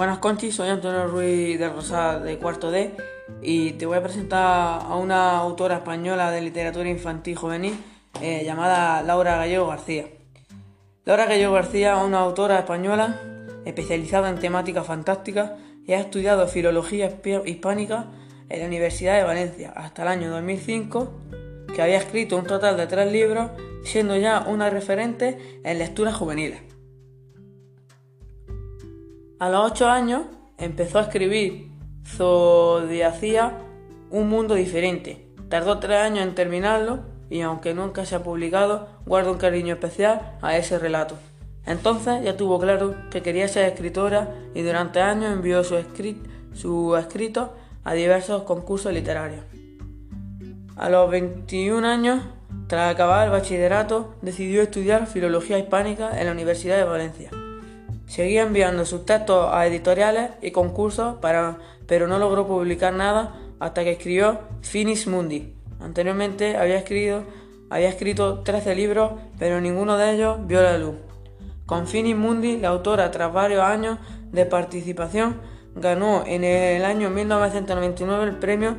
Buenas Conchi, soy Antonio Ruiz de Rosada de Cuarto D y te voy a presentar a una autora española de literatura infantil juvenil eh, llamada Laura Gallego García. Laura Gallego García es una autora española especializada en temática fantástica y ha estudiado filología hispánica en la Universidad de Valencia hasta el año 2005, que había escrito un total de tres libros, siendo ya una referente en lecturas juveniles. A los ocho años empezó a escribir Zodiacía, un mundo diferente. Tardó tres años en terminarlo y aunque nunca se ha publicado, guarda un cariño especial a ese relato. Entonces ya tuvo claro que quería ser escritora y durante años envió su, su escrito a diversos concursos literarios. A los 21 años, tras acabar el bachillerato, decidió estudiar filología hispánica en la Universidad de Valencia. Seguía enviando sus textos a editoriales y concursos, pero no logró publicar nada hasta que escribió Finis Mundi. Anteriormente había escrito, había escrito 13 libros, pero ninguno de ellos vio la luz. Con Finis Mundi, la autora, tras varios años de participación, ganó en el año 1999 el premio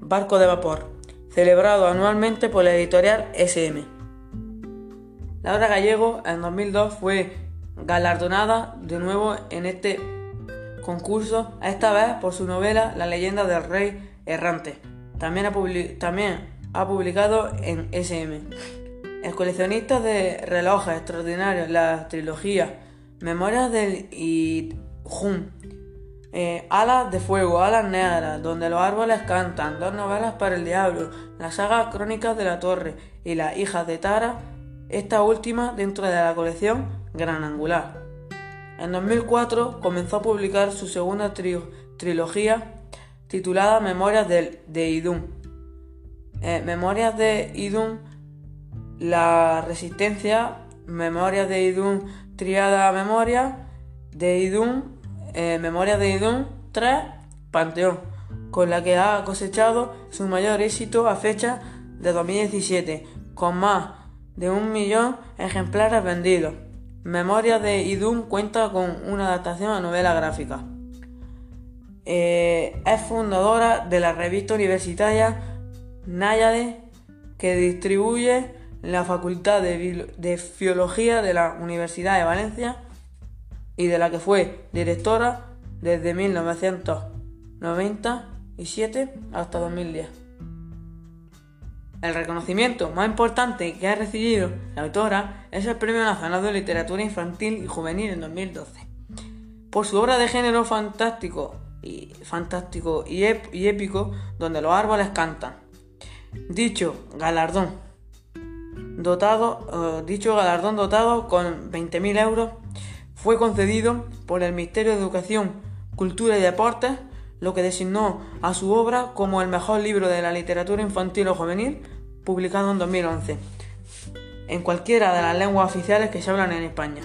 Barco de Vapor, celebrado anualmente por la editorial SM. Laura Gallego en 2002 fue galardonada de nuevo en este concurso, esta vez por su novela La leyenda del rey errante. También ha, publicado en SM. El coleccionista de relojes extraordinarios, la trilogía Memorias del Idhum, eh, Alas de Fuego, Alas Negras, Donde los árboles cantan, dos novelas para el diablo, la saga Crónicas de la Torre y Las hijas de Tara, esta última dentro de la colección Gran Angular. En 2004 comenzó a publicar su segunda trilogía titulada Memorias de, de Idun. Eh, Memorias de Idun, La Resistencia, Memorias de Idun, Triada Memoria, de Idun, eh, Memorias de Idun 3, Panteón, con la que ha cosechado su mayor éxito a fecha de 2017, con más de un millón ejemplares vendidos. Memoria de Idun cuenta con una adaptación a novela gráfica. Eh, es fundadora de la revista universitaria Náyade que distribuye la Facultad de, de Filología de la Universidad de Valencia y de la que fue directora desde 1997 hasta 2010. El reconocimiento más importante que ha recibido la autora es el Premio Nacional de Literatura Infantil y Juvenil en 2012. Por su obra de género fantástico y, épico, donde los árboles cantan. Dicho galardón, dotado, eh, dicho galardón dotado con 20.000 euros, fue concedido por el Ministerio de Educación, Cultura y Deportes lo que designó a su obra como el mejor libro de la literatura infantil o juvenil publicado en 2011, en cualquiera de las lenguas oficiales que se hablan en España.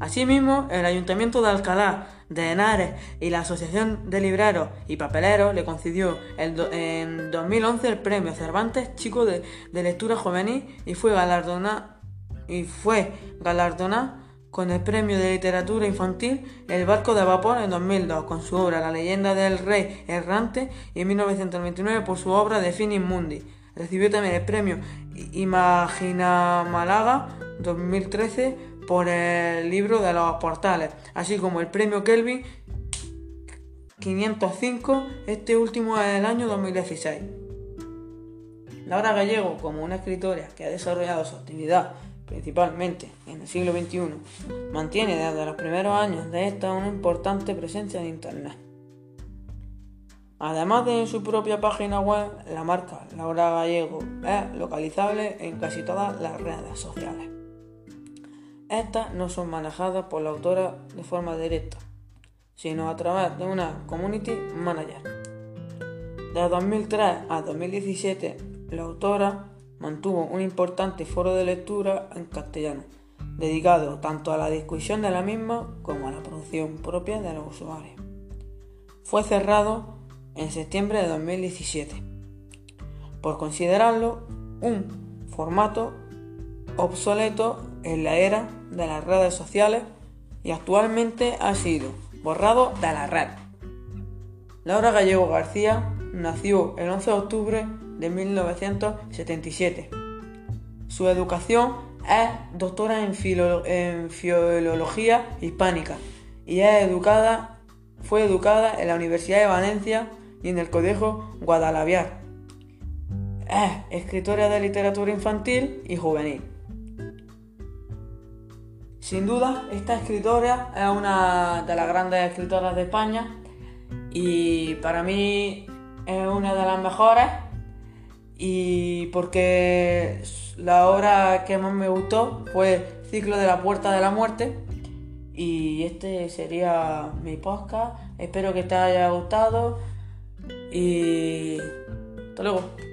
Asimismo, el Ayuntamiento de Alcalá de Henares y la Asociación de Libreros y Papeleros le concedió en 2011 el premio Cervantes Chico de, Lectura Juvenil y fue galardonado con el Premio de Literatura Infantil El Barco de Vapor en 2002 con su obra La leyenda del rey errante y en 1929 por su obra De Finis Mundi. Recibió también el premio Imagina Málaga 2013 por el libro de los portales, así como el premio Kelvin 505, este último es el año 2016. Laura Gallego, como una escritora que ha desarrollado su actividad principalmente en el siglo XXI, mantiene desde los primeros años de esta una importante presencia en Internet. Además de en su propia página web, la marca Laura Gallego es localizable en casi todas las redes sociales. Estas no son manejadas por la autora de forma directa, sino a través de una community manager. De 2003 a 2017, la autora mantuvo un importante foro de lectura en castellano, dedicado tanto a la discusión de la misma como a la producción propia de los usuarios. Fue cerrado en septiembre de 2017 por considerarlo un formato obsoleto en la era de las redes sociales y actualmente ha sido borrado de la red. Laura Gallego García nació el 11 de octubre de 1977. Su educación es doctora en, filología hispánica y es fue educada en la Universidad de Valencia y en el Colegio Guadalaviar. Es escritora de literatura infantil y juvenil. Sin duda, esta escritora es una de las grandes escritoras de España y para mí es una de las mejores y porque la obra que más me gustó fue Ciclo de la Puerta de la Muerte y este sería mi podcast. Espero que te haya gustado y hasta luego.